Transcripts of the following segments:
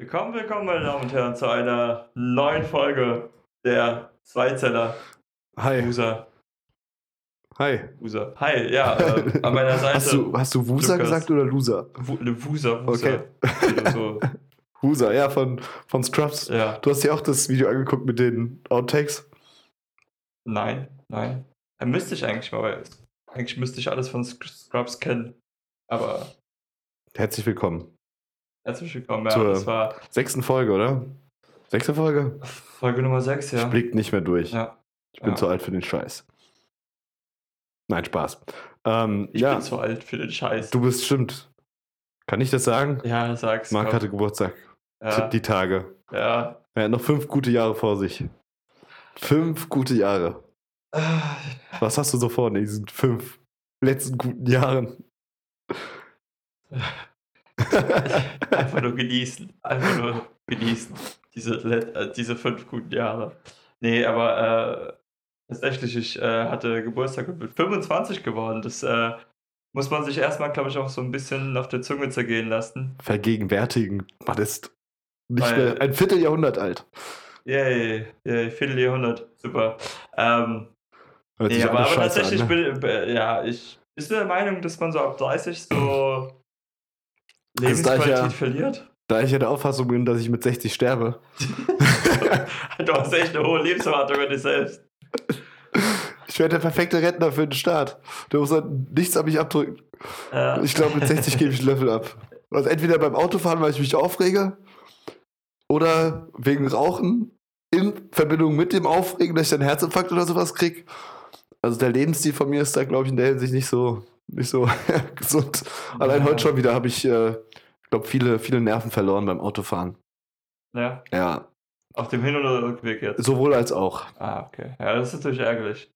Willkommen, willkommen, meine Damen und Herren, zu einer neuen Folge der Zweizeller Hi. User. Hi. User. Hi, ja, äh, an meiner Seite. Hast du, hast du Wusa Lukas. gesagt oder Loser? Wu- Wuser, Wuser. Okay. Oder So, Wusa, ja, von, von Scrubs. ja. Du hast dir auch das Video angeguckt mit den Outtakes? Nein, nein. Äh, müsste ich eigentlich mal, weil eigentlich müsste ich alles von Sc- Scrubs kennen. Aber Herzlich willkommen. Herzlich willkommen, ja. Zur- Das war Sechsten Folge, oder? Sechste Folge? Folge Nummer 6, ja. Ich blick nicht mehr durch. ja. Ich bin Ja. zu alt für den Scheiß. Nein, Spaß. Ähm, Ich ja, bin zu alt für den Scheiß. du bist stimmt. Kann ich das sagen? ja, sag's. Marc komm. hatte Geburtstag. ja, Die Tage. ja. Er hat noch fünf gute Jahre vor sich. Fünf gute Jahre. Ah, Was hast du so vor in diesen fünf letzten guten Jahren? Einfach nur genießen. Einfach nur genießen. Diese, äh, diese fünf guten Jahre. Nee, aber äh, tatsächlich, ich äh, hatte Geburtstag und bin 25 geworden. Das äh, muss man sich erstmal, glaube ich, auch so ein bisschen auf der Zunge zergehen lassen. Vergegenwärtigen. Man ist nicht Weil- mehr ein Vierteljahrhundert alt. Yay, yay, Vierteljahrhundert. Super. Ähm, Hört nee, aber, aber tatsächlich, an, ne? bin, äh, ja, ich du der Meinung, dass man so ab 30 so Also da ich Lebensqualität ja- verliert? Da ich ja der Auffassung bin, dass ich mit 60 sterbe. du hast echt eine hohe Lebenserwartung an dich selbst. Ich werde der perfekte Rentner für den Staat. Der muss dann nichts an mich abdrücken. Ja. Ich glaube, mit 60 gebe ich einen Löffel ab. Also entweder beim Autofahren, weil ich mich aufrege, oder wegen Rauchen in Verbindung mit dem Aufregen, dass ich einen Herzinfarkt oder sowas kriege. Also der Lebensstil von mir ist da, glaube ich, in der Hinsicht nicht so, nicht so gesund. Allein Ja. heute schon wieder habe ich, äh, glaube viele, viele Nerven verloren beim Autofahren. Ja, Ja, auf dem Hin- oder Rückweg jetzt. sowohl als auch. Ah, okay. Ja, das ist natürlich ärgerlich.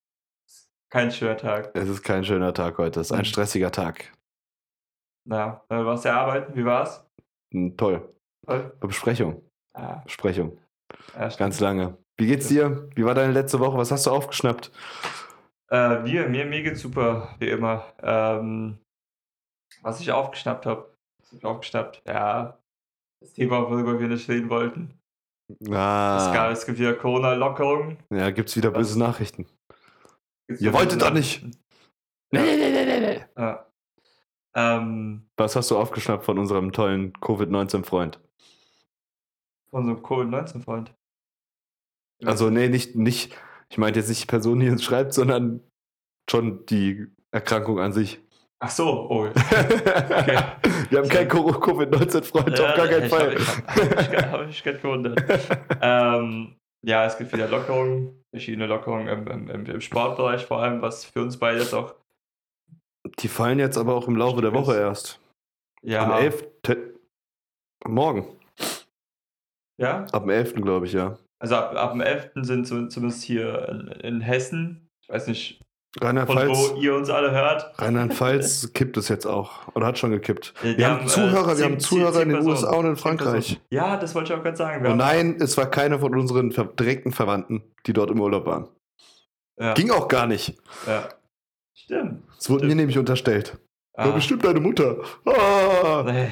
Kein schöner Tag. Es ist kein schöner Tag heute, es ist ein Mhm. stressiger Tag. Na, äh, warst du arbeiten? Wie war's? Hm, Toll. Toll. Besprechung. Ah, Besprechung. ja. Ganz lange. Wie geht's dir? Wie war deine letzte Woche? Was hast du aufgeschnappt? Äh, mir, mir, mir geht's super, wie immer. Ähm, was ich aufgeschnappt habe. Was ich aufgeschnappt? Ja, das Thema, worüber wir nicht reden wollten. Es, gab, Ah, es gibt wieder Corona-Lockerungen. ja, gibt's wieder Was? böse Nachrichten. Gibt's Ihr wolltet doch nicht. Nee, nee, nee, nee, nee, nee. Ja. Ähm, Was hast du aufgeschnappt von unserem tollen Covid-19-Freund? von so einem Covid-19-Freund. Also, nee, nicht, nicht, ich meinte jetzt nicht die Person, die uns schreibt, sondern schon die Erkrankung an sich. Ach so, oh. Wir haben keinen Co- Covid-19-Freund, auf gar keinen ich Fall. Hab, ich habe hab mich, gerade gewundert. ähm, ja, es gibt wieder Lockerungen, verschiedene Lockerungen im, im, im, Sportbereich vor allem, was für uns beide jetzt auch. Die fallen jetzt aber auch im Laufe der Woche erst. Ja, Am 11. Te- Morgen. ja, Ab dem 11. glaube ich, ja. Also ab, ab dem 11. sind zu- zumindest hier in, in Hessen, ich weiß nicht, von Rheinland-Pfalz. wo ihr uns alle hört. Rheinland-Pfalz kippt es jetzt auch. Oder hat schon gekippt. Die Wir haben, haben äh, Zuhörer, wir zehn- haben Zuhörer zehn in den Personen. USA und in Frankreich. Ja, das wollte ich auch gerade sagen. Wir Und haben- nein, es war keiner von unseren direkten Verwandten, die dort im Urlaub waren. ja, Ging auch gar nicht. ja. Stimmt. Es wurde mir nämlich unterstellt. Ah. Ja, bestimmt deine Mutter. Ah. Nee.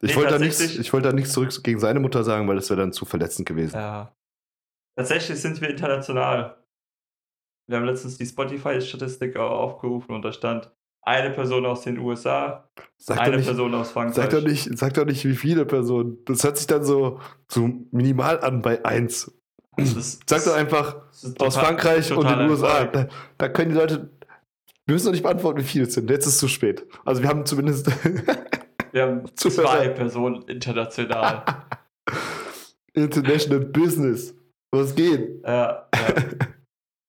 Ich Nee, wollte da nichts ich wollte da nichts zurück gegen seine Mutter sagen, weil das wäre dann zu verletzend gewesen. Ja. Tatsächlich sind wir international. Wir haben letztens die Spotify-Statistik au- aufgerufen und da stand eine Person aus den USA, Sag, eine nicht, Person aus Frankreich. sag, doch nicht, sag doch nicht, wie viele Personen. Das hört sich dann so, so minimal an bei 1. Das ist- Sag doch einfach aus total- Frankreich und den USA. Da, da können die Leute. Wir müssen doch nicht beantworten, wie viele es sind. Jetzt ist es zu spät. Also wir haben zumindest Wir haben zwei Personen international. International Business. Was geht? ja, ja.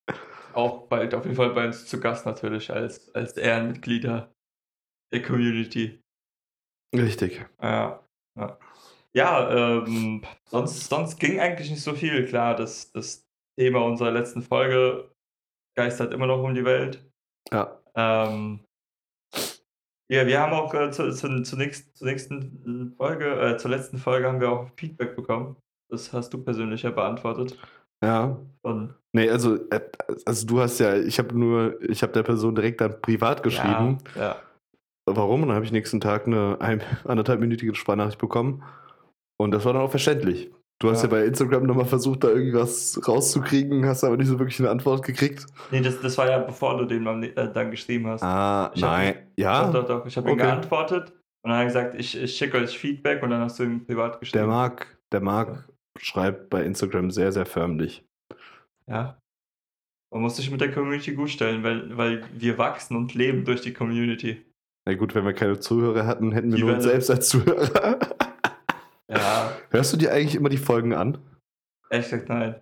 Auch bald auf jeden Fall bei uns zu Gast natürlich als, als Ehrenmitglieder der Community. Richtig. Ja, ja. ja ähm, sonst, sonst ging eigentlich nicht so viel. Klar, das, das Thema unserer letzten Folge geistert immer noch um die Welt. Ja. Ähm, ja, wir haben auch äh, zu, zu, zur, nächsten, zur nächsten Folge, äh, zur letzten Folge haben wir auch Feedback bekommen. Das hast du persönlich ja beantwortet. Ja. Von, Nee, also, äh, also du hast ja, ich habe nur, ich habe der Person direkt dann privat geschrieben. Ja, ja. Warum? Und dann habe ich nächsten Tag eine ein, anderthalbminütige Sprachnachricht bekommen. Und das war dann auch verständlich. Du hast ja, Ja. bei Instagram nochmal versucht, da irgendwas rauszukriegen, hast aber nicht so wirklich eine Antwort gekriegt. Nee, das, das war ja bevor du den äh, dann geschrieben hast. Ah, Ich hab- nein. Ja, Doch, doch, doch. Ich habe ihm Okay. geantwortet und dann hat er gesagt, ich, ich schicke euch Feedback und dann hast du ihm privat geschrieben. der Marc, der Marc schreibt bei Instagram sehr, sehr förmlich. Ja. Man muss sich mit der Community gut stellen, weil, weil wir wachsen und leben durch die Community. Na gut, wenn wir keine Zuhörer hatten, hätten wir Die nur uns selbst als Zuhörer. Ja, Hörst du dir eigentlich immer die Folgen an? ehrlich gesagt, nein.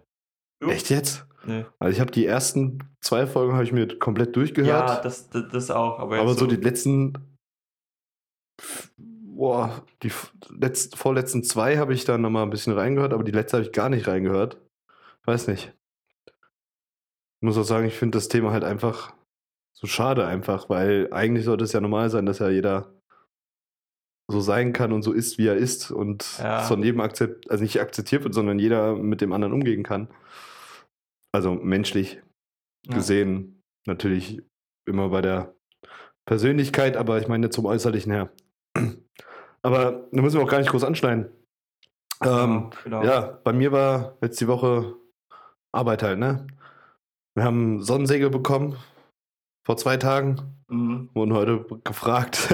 Du? Echt jetzt? Nee. Also ich habe die ersten zwei Folgen habe ich mir komplett Ja, durchgehört. das, das, das auch. Aber, aber so die letzten, boah, die letzten, vorletzten zwei habe ich dann nochmal ein bisschen reingehört, aber die letzte habe ich gar nicht reingehört. Weiß nicht. Ich muss auch sagen, ich finde das Thema halt einfach so schade einfach, weil eigentlich sollte es ja normal sein, dass ja jeder so sein kann und so ist, wie er ist und Ja. von jedem akzept, also nicht akzeptiert wird, sondern jeder mit dem anderen umgehen kann. Also menschlich Ja. gesehen natürlich immer bei der Persönlichkeit, aber ich meine zum Äußerlichen her. Aber da müssen wir auch gar nicht groß anschneiden. Ähm, genau. ja, bei mir war jetzt die Woche Arbeit halt, ne? Wir haben Sonnensegel bekommen vor zwei Tagen. Mhm. Wurden heute gefragt,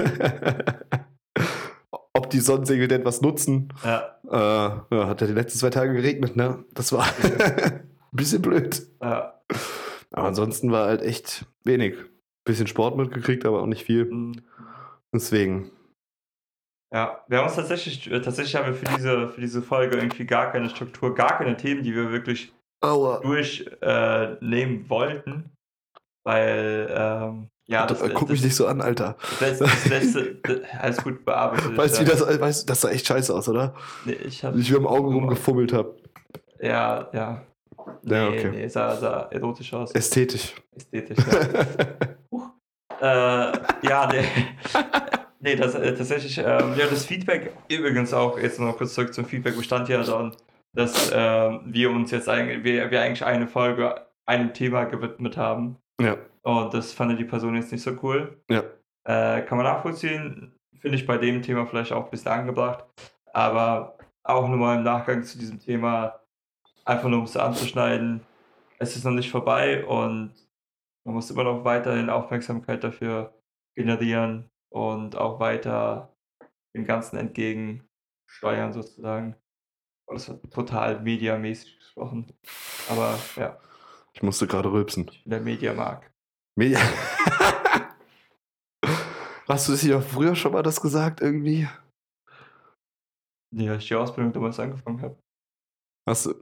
ob die Sonnensegel denn was nutzen. Ja, Äh, ja, hat ja die letzten zwei Tage geregnet, ne? Das war ein bisschen blöd. ja. Aber ansonsten war halt echt wenig. Bisschen Sport mitgekriegt, aber auch nicht viel. Mhm. Deswegen. Ja, wir haben uns tatsächlich, äh, tatsächlich haben wir für diese, für diese Folge irgendwie gar keine Struktur, gar keine Themen, die wir wirklich durchnehmen äh, wollten. Weil, ähm, ja, das, Guck mich das, nicht so an, Alter. das, letzte, das, alles gut bearbeitet. Weißt du, ja. wie das, weißt, das sah echt scheiße aus, oder? Nee, ich hab, Wie ich mir am Augen rumgefummelt habe. ja, ja. Nee, Ja, okay. nee, sah, sah erotisch aus. Ästhetisch. Ästhetisch, ja. äh, ja, nee. nee, das, äh, tatsächlich, ähm, ja, das Feedback, übrigens auch, jetzt noch kurz zurück zum Feedback, bestand ja daran, dass ähm, wir uns jetzt eigentlich, wir, wir eigentlich eine Folge einem Thema gewidmet haben. ja, Und das fand die Person jetzt nicht so cool. ja. Äh, kann man nachvollziehen, finde ich bei dem Thema vielleicht auch ein bisschen angebracht. Aber auch nochmal im Nachgang zu diesem Thema, einfach nur um es anzuschneiden, es ist noch nicht vorbei und man muss immer noch weiterhin Aufmerksamkeit dafür generieren und auch weiter dem Ganzen entgegensteuern sozusagen. Oh, das war total mediamäßig gesprochen. Aber ja, Ich musste gerade rülpsen. ich bin der Mediamark. Media. Hast du das hier früher schon mal das gesagt irgendwie? Als ich die Ausbildung damals angefangen habe. Hast du.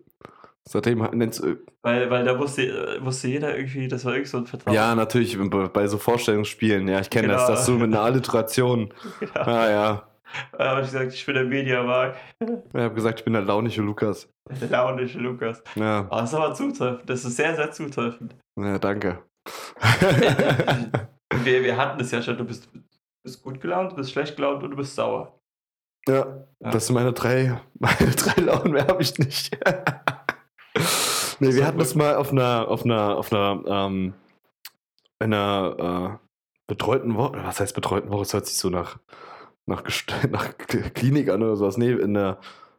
Seitdem nennst du. Weil, weil da wusste, äh, wusste jeder irgendwie, das war irgendwie so ein Vertrauen. Ja, natürlich, bei, so Vorstellungsspielen. Ja, ich kenne das. Genau. Das so mit einer Alliteration. Genau. Ah ja. Da habe ich gesagt, ich bin der Mediamark. Ich habe gesagt, ich bin der launische Lukas. Der launische Lukas. Ja, Aber das ist aber zutreffend. Das ist sehr, sehr zutreffend. ja danke. wir, wir hatten es ja schon. Du bist, bist gut gelaunt, du bist schlecht gelaunt und du bist sauer. Ja, Ja. das sind meine drei, meine drei Launen, mehr habe ich nicht. Nee, wir hatten das mal auf einer, auf einer, auf einer, ähm, einer äh, betreuten Woche, was heißt betreuten Woche? Es hört sich so nach, nach, nach Klinik an oder sowas. Nee, in der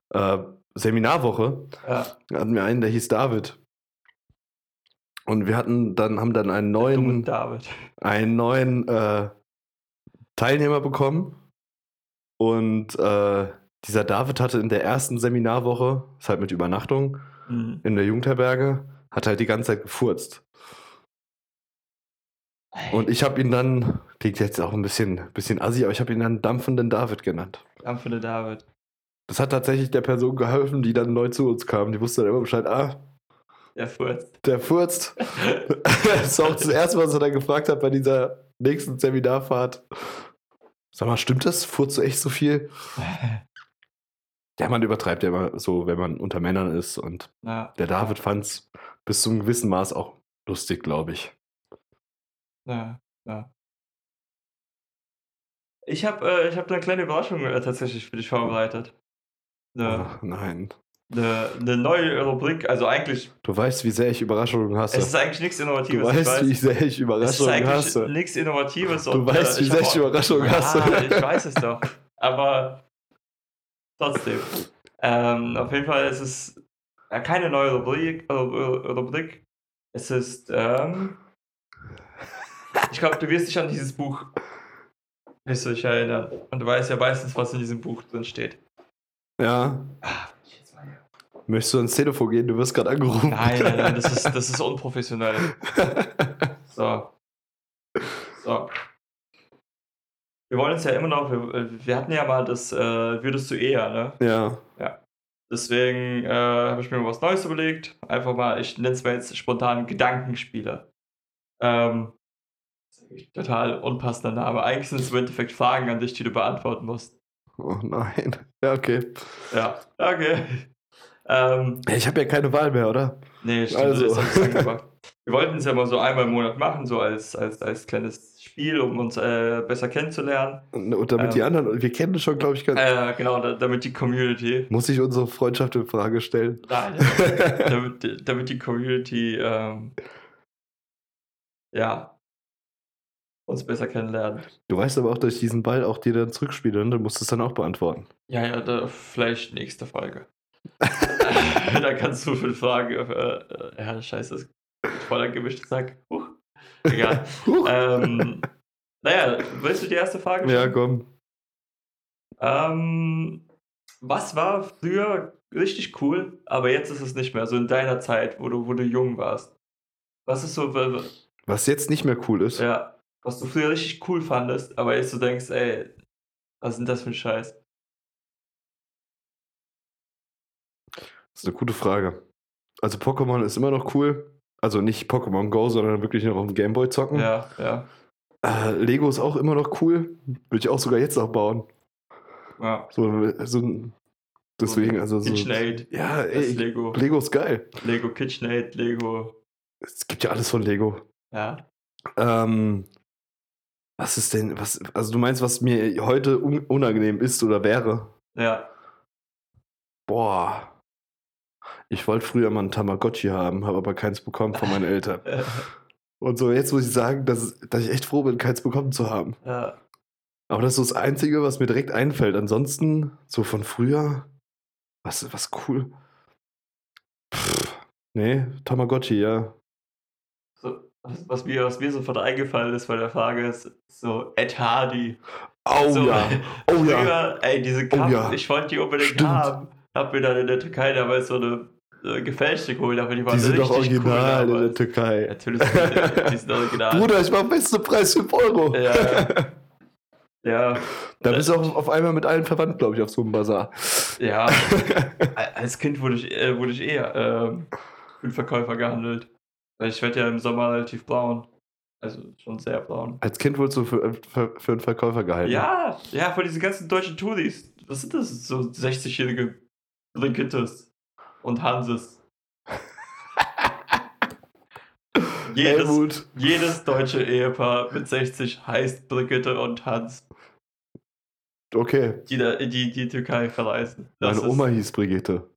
äh, Seminarwoche Ja, hatten wir einen, der hieß David. Und wir hatten dann, haben dann einen neuen, einen neuen äh, Teilnehmer bekommen. Und äh, dieser David hatte in der ersten Seminarwoche, ist halt mit Übernachtung Mhm. in der Jugendherberge, hat halt die ganze Zeit gefurzt. Und ich habe ihn dann, klingt jetzt auch ein bisschen, bisschen assi, aber ich habe ihn dann dampfenden David genannt. Dampfende David. Das hat tatsächlich der Person geholfen, die dann neu zu uns kam. Die wusste dann immer Bescheid, ah, Der furzt. der furzt. das ist auch das erste, was er dann gefragt hat bei dieser nächsten Seminarfahrt. Sag mal, stimmt das? Furzt du echt so viel? Ja, man übertreibt ja immer so, wenn man unter Männern ist. Und ja, der David fand es bis zu einem gewissen Maß auch lustig, glaube ich. ja, ja. Ich habe äh, ich hab eine kleine Überraschung äh, tatsächlich für dich vorbereitet. Eine, Ach, nein. eine, eine neue Rubrik, also eigentlich, Du weißt, wie sehr ich Überraschungen hasse. es ist eigentlich nichts du Innovatives. ich weißt, wie weiß. sehr ich Es ist Überraschungen eigentlich hasse. nichts Innovatives. Du weißt, äh, wie sehr ich Überraschungen ja, hasse. ich weiß es doch. Aber trotzdem. Ähm, auf jeden Fall ist es ja, keine neue Rubrik. äh, äh, Rubrik. Es ist, ähm, ich glaube, du wirst dich an dieses Buch nicht so erinnern. Und du weißt ja meistens, was in diesem Buch drin steht. Ja. Ah. Möchtest du ans Telefon gehen? Du wirst gerade angerufen. Nein, nein, nein, das ist, das ist unprofessionell. So. So. Wir wollen uns ja immer noch, wir, wir hatten ja mal das, äh, würdest du eher, ne? ja. Deswegen äh, habe ich mir was Neues überlegt. Einfach mal, ich nenne es mal jetzt spontan Gedankenspiele. Ähm, total unpassender Name. Eigentlich sind es im Endeffekt Fragen an dich, die du beantworten musst. Oh nein. Ja, okay. Ja, okay. Ähm, Ich habe ja keine Wahl mehr, oder? Nee, stimmt, Also. das hab ich angemacht. Wir wollten es ja mal so einmal im Monat machen, so als, als, als kleines Spiel, um uns äh, besser kennenzulernen. Und, damit Ähm. die anderen, wir kennen schon, glaube ich, ganz. Äh, genau, da, damit die Community Muss ich unsere Freundschaft in Frage stellen? Nein, damit, damit die Community ähm, ja uns besser kennenlernt. Du weißt aber auch, dass ich diesen Ball auch dir dann zurückspiele und du musst es dann auch beantworten. Ja, ja, da, vielleicht nächste Folge. da kannst du für Fragen. Äh, äh, ja, scheiße, das ist voller gemischter Sack. Huch. Egal. Huch. ähm, naja, willst du die erste Frage ja, stellen? komm. Ähm, was war früher richtig cool, aber jetzt ist es nicht mehr, so in deiner Zeit, wo du, wo du jung warst? Was ist so, Was jetzt nicht mehr cool ist, ja, was du früher richtig cool fandest, aber jetzt du denkst, ey, was ist denn das für ein Scheiß? Ist eine gute Frage. Also Pokémon ist immer noch cool. Also nicht Pokémon Go, sondern wirklich noch auf dem Gameboy zocken. Ja, ja, Äh, Lego ist auch immer noch cool. Würde ich auch sogar jetzt noch bauen. ja. So, so ein- deswegen, also so. KitchenAid, Ja, das ey, Lego. Lego ist geil. Lego KitchenAid, Lego, Es gibt ja alles von Lego. ja. Ähm, was ist denn, was, also du meinst, was mir heute un unangenehm ist oder wäre? Ja, Boah. Ich wollte früher mal ein Tamagotchi haben, habe aber keins bekommen von meinen Eltern. Und so, jetzt muss ich sagen, dass, dass ich echt froh bin, keins bekommen zu haben. ja. Aber das ist so das Einzige, was mir direkt einfällt. Ansonsten, so von früher, was, was cool. Pff, nee, Tamagotchi, ja. So, was, was, mir, was mir sofort eingefallen ist bei der Frage ist, so Ed Hardy. Oh so, ja, oh ja. Früher, ey, diese Oh Kappen, ja. ich wollte die unbedingt Stimmt. haben. Hab mir dann in der Türkei damals so eine äh, gefälschte geholt, aber die waren Die sind doch original cool in der. Türkei. Natürlich sind die, die sind original. Bruder, ich mach beste Preis 5 Euro. Ja. Ja, Da bist du auch auf einmal mit allen verwandt, glaube ich, auf so einem Bazar. ja. Als Kind wurde ich, äh, wurde ich eher ähm, für einen Verkäufer gehandelt. Weil ich werde ja im Sommer relativ braun. Also schon sehr braun. Als Kind wurdest du für, für, für einen Verkäufer gehalten. Ja, ja, von diesen ganzen deutschen Touris. Was sind das? So 60-jährige Brigittes und Hanses. jedes, Helmut. jedes deutsche Ehepaar mit 60 heißt Brigitte und Hans, Okay. die da die, die Türkei verreisen. Das Meine Oma hieß Brigitte.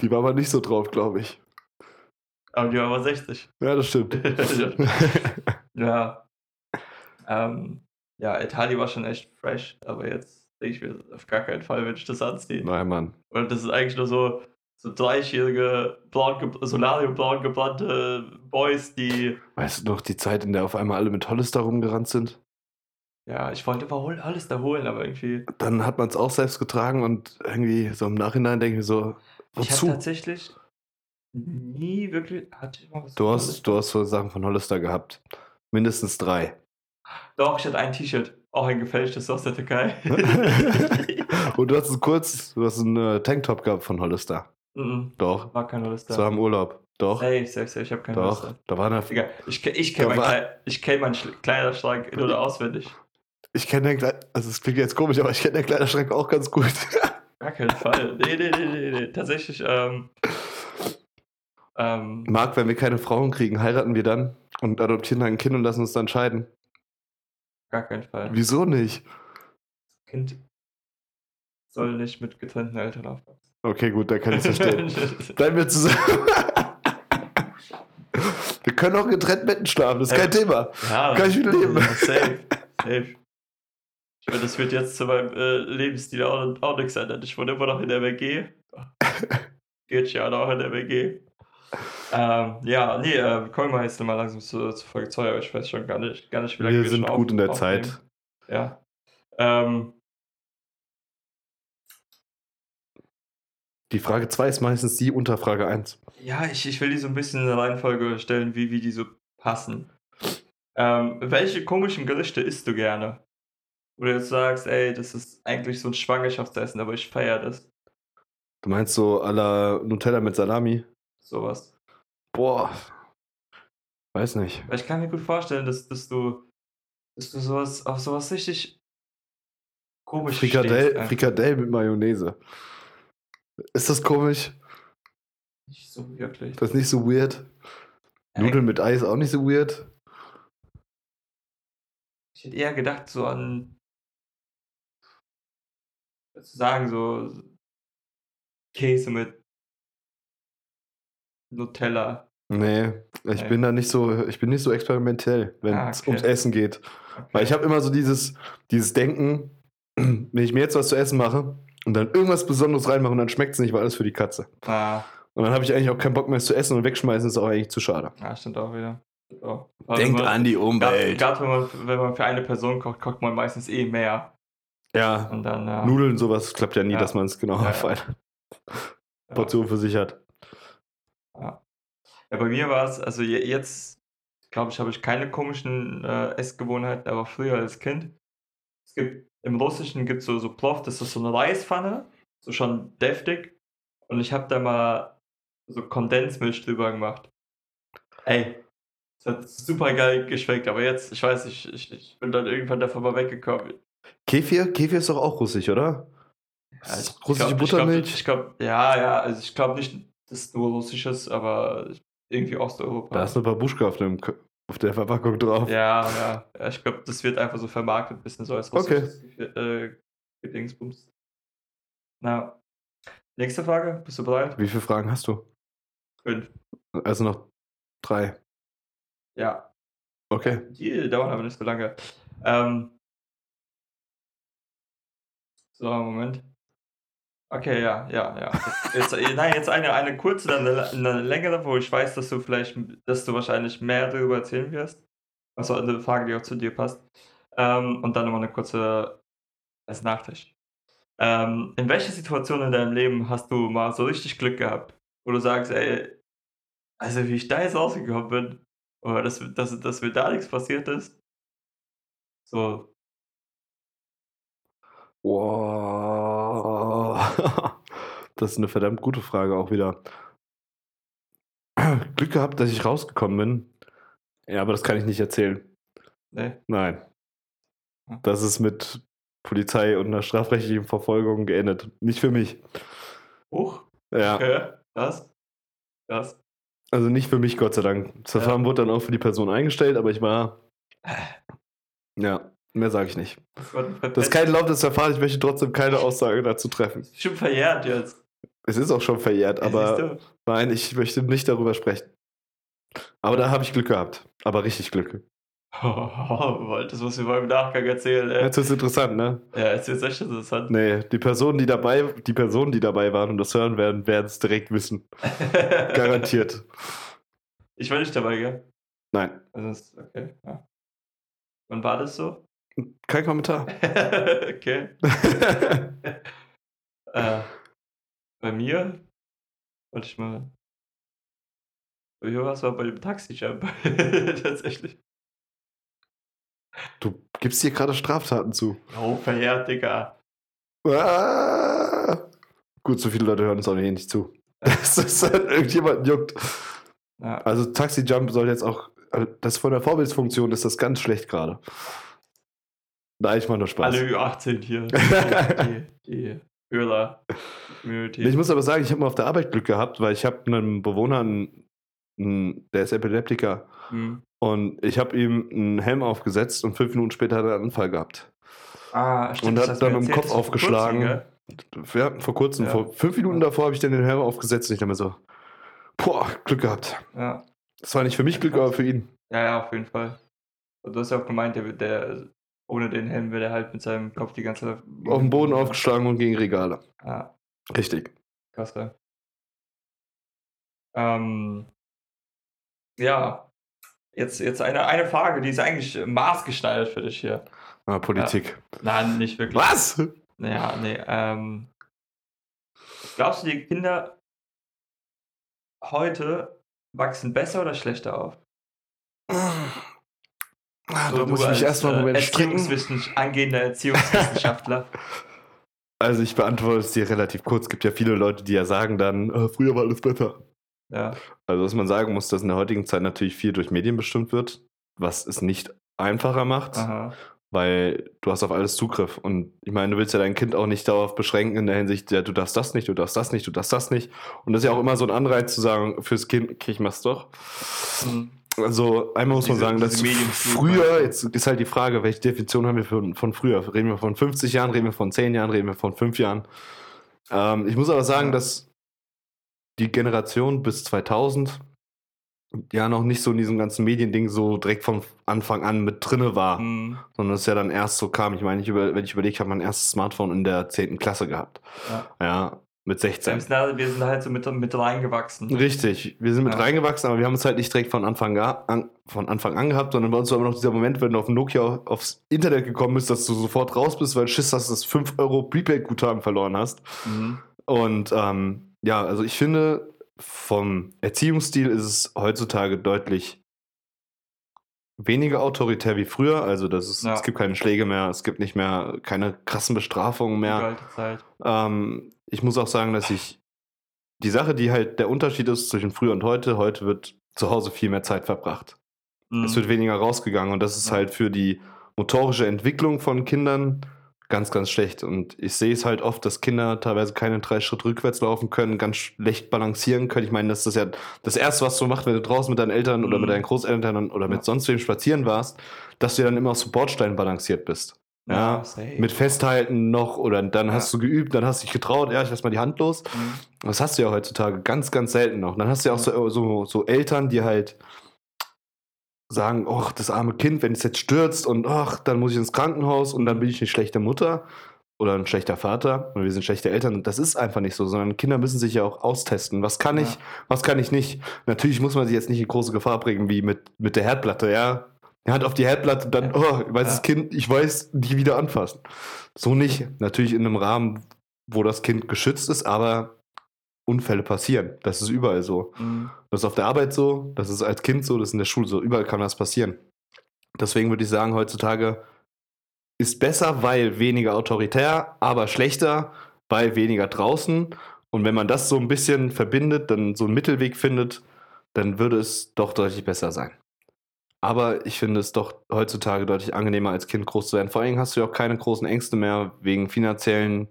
Die war aber nicht so drauf, glaube ich. Aber die war aber 60. Ja, das stimmt. ja. Ähm, ja, Itali war schon echt fresh, aber jetzt denke ich mir, auf gar keinen Fall würde ich das anziehen. Nein, Mann. Und das ist eigentlich nur so, so 30-jährige, braun ge- solariumbraun gebrannte Boys, die. Weißt du noch die Zeit, in der auf einmal alle mit Hollister rumgerannt sind? Ja, ich wollte immer hol- alles da holen, aber irgendwie. Dann hat man es auch selbst getragen und irgendwie so im Nachhinein denke ich mir so, Ich habe wozu? tatsächlich nie wirklich. Hatte ich mal was Du hast, du hast so Sachen von Hollister gehabt. Mindestens drei. Doch, ich hatte ein T-Shirt, auch ein gefälschtes aus der Türkei. und du hast es kurz, du hast einen äh, Tanktop gehabt von Hollister. Mhm, Doch. war kein Hollister. Das war im Urlaub. Doch. Safe, safe, safe, ich habe kein Doch. Hollister. Da war eine, Egal, ich, ich kenne meinen war- kenn meinen Schl- Kleiderschrank in- oder auswendig. ich kenne den Kleid, also es klingt jetzt komisch, aber ich kenne den Kleiderschrank auch ganz gut. Gar keinen Fall. Nee, nee, nee, nee, nee. Tatsächlich, ähm. Ähm, Marc, wenn wir keine Frauen kriegen, heiraten wir dann und adoptieren dann ein Kind und lassen uns dann scheiden. gar keinen Fall. Wieso nicht? Kind soll nicht mit getrennten Eltern aufwachsen. Okay, gut, da kann ich es verstehen. Bleiben wir zusammen. wir können auch getrennt Betten schlafen, das ist kein Thema. ja, Kann ich mit leben. Safe. Safe. Ich meine, das wird jetzt zu meinem äh, Lebensstil auch, auch nichts ändern. Ich wohne immer noch in der WG. geht ja noch in der WG. Ähm, ja, nee, äh, kommen wir jetzt mal langsam zu, zu Folge 2, aber ich weiß schon gar nicht, gar nicht wie lange Wir sind schon gut in der aufnehmen. Zeit. Ja. Ähm, Die Frage 2 ist meistens die unter Frage 1. ja, ich, ich will die so ein bisschen in der Reihenfolge stellen, wie, wie die so passen. Ähm, welche komischen Gerichte isst du gerne? Wo du jetzt sagst, ey, das ist eigentlich so ein Schwangerschaftsessen, aber ich feiere das. Du meinst so à la Nutella mit Salami? Sowas. Boah. Weiß nicht. Weil ich kann mir gut vorstellen, dass, dass du, dass du sowas, auf sowas richtig komisch Frikadell. Frikadell mit Mayonnaise. Ist das komisch? Nicht so wirklich. Das ist nicht so weird. Nudeln mit Eis auch nicht so weird. Ich hätte eher gedacht, so an. Zu sagen, so. Käse mit Nutella. Nee, ich Nee. bin da nicht so, ich bin nicht so experimentell, wenn Ah, es okay. ums Essen geht. Okay. Weil ich habe immer so dieses, dieses Denken, wenn ich mir jetzt was zu essen mache und dann irgendwas Besonderes reinmache und dann schmeckt es nicht, war alles für die Katze. Ah, Und dann habe ich eigentlich auch keinen Bock mehr es zu essen und wegschmeißen ist auch eigentlich zu schade. ja, stimmt auch wieder. So. Aber wenn man- die Gerade gerade wenn man, wenn man für eine Person kocht, kocht man meistens eh mehr. Ja, Und dann. Ja, Nudeln, sowas klappt ja nie, Ja. dass man es genau Ja, auf eine ja. Portion für sich hat. Ja. ja, bei mir war es, also je- jetzt, glaube ich, habe ich keine komischen äh, Essgewohnheiten, aber früher als Kind. Es gibt, im Russischen gibt es so, so Plov, das ist so eine Reispfanne, so schon deftig. Und ich habe da mal so Kondensmilch drüber gemacht. Ey, es hat super geil geschmeckt, aber jetzt, ich weiß nicht, ich, ich bin dann irgendwann davon mal weggekommen. Kefir? Kefir ist doch auch russisch, oder? Ja, ich Russische glaub- Buttermilch? Ich glaube, glaub, ja, ja, also ich glaube nicht, dass es nur russisches, aber irgendwie Osteuropa. Da ist eine Babuschka auf, dem, auf der Verpackung drauf. Ja, ja, ja. Ich glaube, das wird einfach so vermarktet, ein bisschen so als Okay. äh, Gedingsbums. Na. Nächste Frage, bist du bereit? Wie viele Fragen hast du? Fünf. Also noch drei. Ja. Okay. Die dauern aber nicht so lange. Ähm. So, Moment. Okay, ja, ja, ja. Jetzt, äh, nein, jetzt eine, eine kurze, dann eine, eine längere, wo ich weiß, dass du vielleicht, dass du wahrscheinlich mehr darüber erzählen wirst. Also eine Frage, die auch zu dir passt. Ähm, und dann nochmal eine kurze als Nachtisch. Ähm, in welcher Situation in deinem Leben hast du mal so richtig Glück gehabt, wo du sagst, ey, also wie ich da jetzt rausgekommen bin, oder dass, dass, dass mir da nichts passiert ist? So, Wow. Das ist eine verdammt gute Frage auch wieder. Glück gehabt, dass ich rausgekommen bin. Ja, aber das kann ich nicht erzählen. ne? Nein. Hm. Das ist mit Polizei und einer strafrechtlichen Verfolgung geendet. Nicht für mich. Huch, Ja. okay, das, das. Also nicht für mich, Gott sei Dank. Das Ja. Verfahren wurde dann auch für die Person eingestellt, aber ich war. Ja, mehr sage ich nicht. Das ist kein lautes Verfahren, ich möchte trotzdem keine Aussage dazu treffen. schon verjährt jetzt. Es ist auch schon verjährt, aber nein, ich möchte nicht darüber sprechen. Aber da habe ich Glück gehabt. Aber richtig Glück. du. Wolltest was über im Nachgang erzählen, ey? Jetzt ist interessant, ne? Ja, jetzt wird's echt interessant. Nee, die Personen, die dabei, die Personen, die dabei waren und das hören werden, werden es direkt wissen. Garantiert. Ich war nicht dabei, gell? Nein. Also, okay, ja. Wann war das so? Kein Kommentar. okay. Äh, bei mir, wollte ich mal. Bei mir war es bei dem Taxi-Jump. Tatsächlich. du gibst hier gerade Straftaten zu. Oh, verjährt, Digga. Ah! Gut, so viele Leute hören uns auch eh nicht zu. Dass das dann irgendjemand juckt. Ja. Also Taxi Jump soll jetzt auch, also das von der Vorbildsfunktion ist das ganz schlecht gerade. Nein, ich mach nur Spaß. Alle Ü18 hier. Die, die. Community. Ich muss aber sagen, ich habe mal auf der Arbeit Glück gehabt, weil ich habe einen Bewohner, einen, einen, der ist Epileptiker, Hm. und ich habe ihm einen Helm aufgesetzt und fünf Minuten später hat er einen Anfall gehabt. Ah, Und das hat dann im erzählt, Kopf aufgeschlagen. kurzem? Ja, vor kurzem, Ja. vor fünf Minuten davor habe ich dann den Helm aufgesetzt und ich dachte mir so, boah, Glück gehabt. Ja. Das war nicht für mich Glück, aber für ihn. ja, ja, auf jeden Fall. Und du hast ja auch gemeint, der, der ohne den Helm wäre der halt mit seinem Kopf die ganze Zeit Auf dem Boden aufgeschlagen und gegen Regale. Ja, Richtig. krass, ja. Ähm, ja, jetzt, jetzt eine, eine Frage, die ist eigentlich maßgeschneidert für dich hier. Ah, Politik. Nein, nicht wirklich. Was? Ja, nee. Ähm, glaubst du, die Kinder heute wachsen besser oder schlechter auf? Ah, So, da du muss ich mich erstmal einen äh, Moment angehender Erziehungswissenschaftler. Also ich beantworte es dir relativ kurz. Es gibt ja viele Leute, die ja sagen dann, äh, früher war alles besser. ja. Also was man sagen muss, dass in der heutigen Zeit natürlich viel durch Medien bestimmt wird, was es nicht einfacher macht, Aha. weil du hast auf alles Zugriff. Und ich meine, du willst ja dein Kind auch nicht darauf beschränken in der Hinsicht, ja, du darfst das nicht, du darfst das nicht, du darfst das nicht. Und das ist ja auch immer so ein Anreiz zu sagen, fürs Kind, okay, ich mach's doch. Hm. Also einmal muss man Diese- sagen, dass früher, jetzt ist halt die Frage, welche Definition haben wir von, von früher? Reden wir von 50 Jahren, reden wir von 10 Jahren, reden wir von 5 Jahren? Ähm, ich muss aber sagen, dass die Generation bis 2000 ja noch nicht so in diesem ganzen Mediending so direkt von Anfang an mit drinne war, Hm. sondern es ja dann erst so kam. Ich meine, ich über, wenn ich überlege, ich habe mein erstes Smartphone in der 10. Klasse gehabt. Ja. Ja, mit Wir 16. sind, halt, wir sind halt so mit, mit reingewachsen. Richtig, wir sind mit Ja. reingewachsen, aber wir haben es halt nicht direkt von Anfang, an, von Anfang an gehabt, sondern bei uns war immer noch dieser Moment, wenn du auf Nokia aufs Internet gekommen bist, dass du sofort raus bist, weil Schiss hast, dass du 5 Euro Prepaid-Guthaben verloren hast. Mhm. Und ähm, ja, also ich finde, vom Erziehungsstil ist es heutzutage deutlich weniger autoritär wie früher. Also das ist, Ja. es gibt keine Schläge mehr, es gibt nicht mehr keine krassen Bestrafungen mehr. Ähm, ich muss auch sagen, dass ich die Sache, die halt der Unterschied ist zwischen früher und heute, heute wird zu Hause viel mehr Zeit verbracht. Mhm. Es wird weniger rausgegangen und das ist halt für die motorische Entwicklung von Kindern ganz, ganz schlecht. Und ich sehe es halt oft, dass Kinder teilweise keine drei Schritt rückwärts laufen können, ganz schlecht balancieren können. Ich meine, das ist ja das Erste, was du machst, wenn du draußen mit deinen Eltern oder Mhm. mit deinen Großeltern oder mit Ja. sonst wem spazieren warst, dass du dann immer auf so Bordsteinen balanciert bist. Ja, safe. Mit Festhalten noch oder dann Ja. hast du geübt, dann hast du dich getraut, ja, ich lass mal die Hand los. Mhm. Das hast du ja heutzutage ganz, ganz selten noch. Dann hast du ja auch so, so, so Eltern, die halt sagen, ach, das arme Kind, wenn es jetzt stürzt und ach, dann muss ich ins Krankenhaus und dann bin ich eine schlechte Mutter oder ein schlechter Vater oder wir sind schlechte Eltern. Und das ist einfach nicht so, sondern Kinder müssen sich ja auch austesten. Was kann ich, Ja. was kann ich nicht? Natürlich muss man sich jetzt nicht in große Gefahr bringen, wie mit, mit der Herdplatte, ja. Hand auf die Herdplatte, dann, oh, weißes Ja. Kind, ich weiß, die wieder anfassen. So nicht. Natürlich in einem Rahmen, wo das Kind geschützt ist, aber Unfälle passieren. Das ist überall so. Mhm. Das ist auf der Arbeit so, das ist als Kind so, das ist in der Schule so. Überall kann das passieren. Deswegen würde ich sagen, heutzutage ist besser, weil weniger autoritär, aber schlechter, weil weniger draußen. Und wenn man das so ein bisschen verbindet, dann so einen Mittelweg findet, dann würde es doch deutlich besser sein. Aber ich finde es doch heutzutage deutlich angenehmer, als Kind groß zu werden. Vor allem hast du ja auch keine großen Ängste mehr wegen finanziellen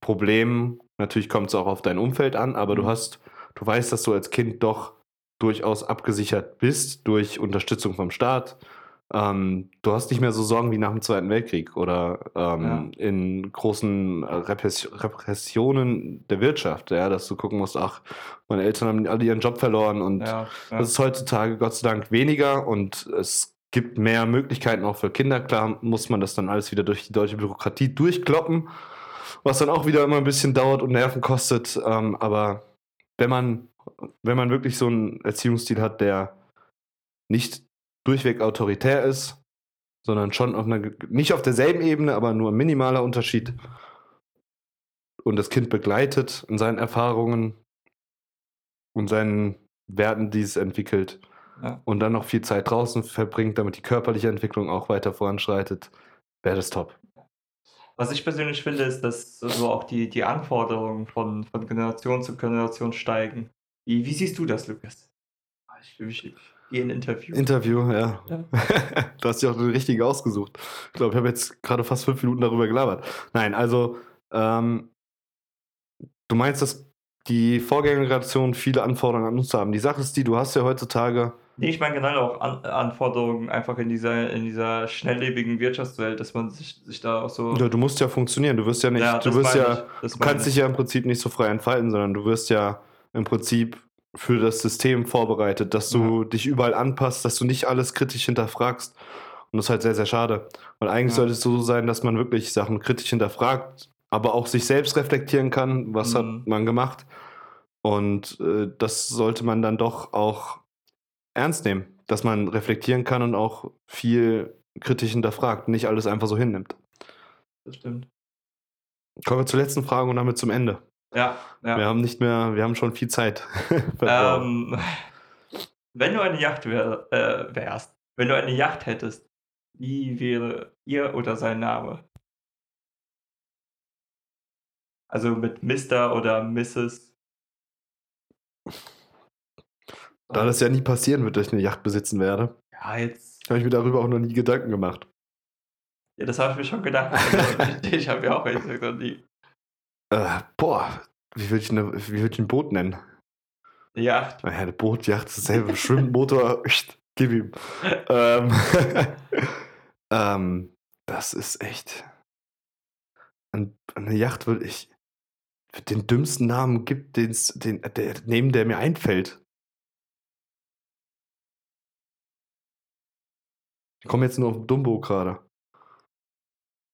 Problemen. Natürlich kommt es auch auf dein Umfeld an, aber du Mhm. hast, du weißt, dass du als Kind doch durchaus abgesichert bist durch Unterstützung vom Staat. Ähm, du hast nicht mehr so Sorgen wie nach dem Zweiten Weltkrieg oder ähm, in großen äh, Repress Repressionen der Wirtschaft, ja, dass du gucken musst, ach, meine Eltern haben alle ihren Job verloren und Ja, ja. das ist heutzutage Gott sei Dank weniger und es gibt mehr Möglichkeiten auch für Kinder. Klar muss man das dann alles wieder durch die deutsche Bürokratie durchkloppen, was dann auch wieder immer ein bisschen dauert und Nerven kostet. Ähm, aber wenn man, wenn man wirklich so einen Erziehungsstil hat, der nicht durchweg autoritär ist, sondern schon auf einer, nicht auf derselben Ebene, aber nur ein minimaler Unterschied und das Kind begleitet in seinen Erfahrungen und seinen Werten, die es entwickelt Ja. und dann noch viel Zeit draußen verbringt, damit die körperliche Entwicklung auch weiter voranschreitet, wäre das top. Was ich persönlich finde, ist, dass so auch die, die Anforderungen von, von Generation zu Generation steigen. Wie, wie siehst du das, Lukas? Ich, ich, gehe in ein Interview. Interview, ja. Ja. du hast ja auch den richtigen ausgesucht. Ich glaube, ich habe jetzt gerade fast fünf Minuten darüber gelabert. Nein, also, ähm, du meinst, dass die Vorgängergeneration viele Anforderungen an uns haben. Die Sache ist die, du hast ja heutzutage Nee, ich meine generell auch an, Anforderungen einfach in dieser, in dieser schnelllebigen Wirtschaftswelt, dass man sich, sich da auch so. Ja, du musst ja funktionieren. Du wirst ja nicht, Ja, du wirst ja, du kannst ich. dich ja im Prinzip nicht so frei entfalten, sondern du wirst ja im Prinzip für das System vorbereitet, dass du dich überall anpasst, dass du nicht alles kritisch hinterfragst. Und das ist halt sehr, sehr schade. Weil eigentlich Ja. sollte es so sein, dass man wirklich Sachen kritisch hinterfragt, aber auch sich selbst reflektieren kann, was Mhm. hat man gemacht. Und äh, das sollte man dann doch auch ernst nehmen, dass man reflektieren kann und auch viel kritisch hinterfragt, nicht alles einfach so hinnimmt. Das stimmt. Kommen wir zur letzten Frage und damit zum Ende. Ja, ja. Wir haben nicht mehr, wir haben schon viel Zeit. Ähm, wenn du eine Yacht wär, äh, wärst, wenn du eine Yacht hättest, wie wäre ihr oder sein Name? Also mit Mr. oder Mrs. da das ja nie passieren wird, dass ich eine Yacht besitzen werde, Ja, jetzt. habe ich mir darüber auch noch nie Gedanken gemacht. Ja, das habe ich mir schon gedacht. Also, ich habe ja auch ehrlich gesagt noch nie. Äh, boah, wie würde ich, wie würd ich ein Boot nennen? Yacht. Naja, eine Boot, Yacht, dasselbe, Schwimmmotor, gib ihm. Ähm, ähm, das ist echt. Eine Yacht würde ich den dümmsten Namen gibt, den's, den, der neben der mir einfällt. Ich komme jetzt nur auf Dumbo gerade.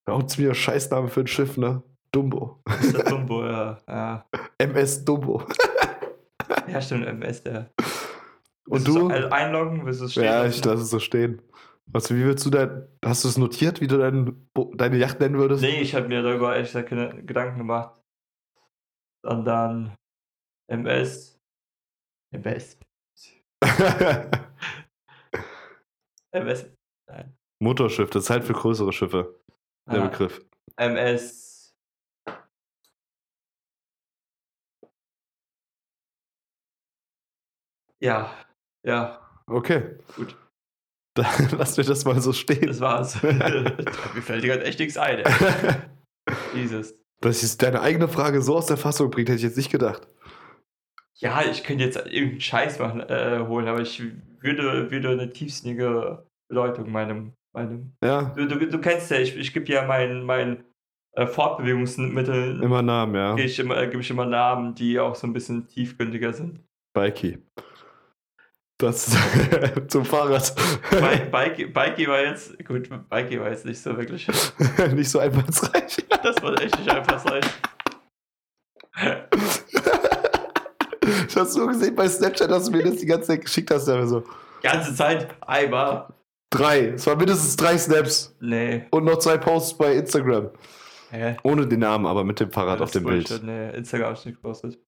Auch ziemlich Scheißname für ein Schiff, ne? Dumbo. Der Dumbo, ja. ja. MS Dumbo. Ja, stimmt, MS, der. Und Willst du? ein- Einloggen, willst du es stehen Ja, lassen? ich lasse es so stehen. Was, wie willst du dein, hast du es notiert, wie du dein, deine Yacht nennen würdest? Nee, ich habe mir darüber echt keine Gedanken gemacht. Und dann MS. MS. MS. Nein. Motorschiff, das ist halt für größere Schiffe, der Ah, Begriff. MS. Ja, ja, Okay. Gut. Dann lass mir das mal so stehen. das war's. Mir fällt dir gerade echt nichts ein. Jesus. Dass es deine eigene Frage so aus der Fassung bringt, hätte ich jetzt nicht gedacht. Ja, ich könnte jetzt irgendeinen Scheiß machen, äh, holen, aber ich würde, würde eine tiefsinnige Bedeutung meinem. meinem Ja, du, du, du kennst ja, ich, ich gebe ja mein, mein äh, Fortbewegungsmittel, immer Namen, ja. gebe ich, immer, äh, gebe ich immer Namen, die auch so ein bisschen tiefgründiger sind. Bikey. Das zum Fahrrad. Bi- Bikey, Bikey war jetzt, gut, Bikey war jetzt nicht so wirklich. nicht so einfallsreich. Das war echt nicht einfach sein. Ich hab's nur gesehen bei Snapchat, dass du mir das die ganze Zeit geschickt hast. Da so Ganze Zeit einmal. drei. Es waren mindestens drei Snaps. Nee. Und noch zwei Posts bei Instagram. Hä? Ohne den Namen, aber mit dem Fahrrad Das auf dem Bild. Nee, Instagram hab ich nicht gepostet.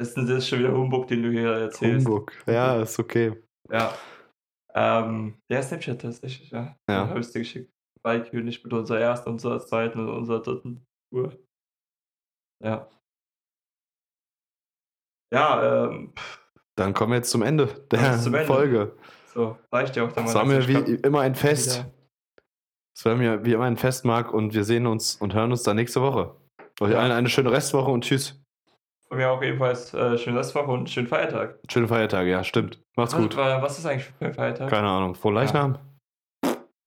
Das ist, schon wieder Humbug, den du hier erzählst. Humbug. Ja, ist okay. Ja. Ähm, ja, Snapchat tatsächlich, ja. Ja. Habe ich dir geschickt. Nicht mit unserer ersten, unserer zweiten und unserer dritten Tour. Ja. Ja, ähm, Dann kommen wir jetzt zum Ende der zum Ende. Folge. so, reicht ja auch dann Es war mir wie immer ein Fest. Es war mir wie immer ein Fest, Marc, und wir sehen uns und hören uns dann nächste Woche. Euch allen eine schöne Restwoche und tschüss. Von mir auch ebenfalls äh, schöne Restwoche und schönen Feiertag. Schöne Feiertage, ja, stimmt. Macht's Was, gut. wa- was ist eigentlich für ein Feiertag? Keine Ahnung. Frohe Leichnam?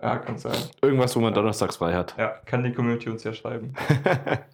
Ja, kann sein. Irgendwas, wo man donnerstags frei hat. Ja, kann die Community uns ja schreiben.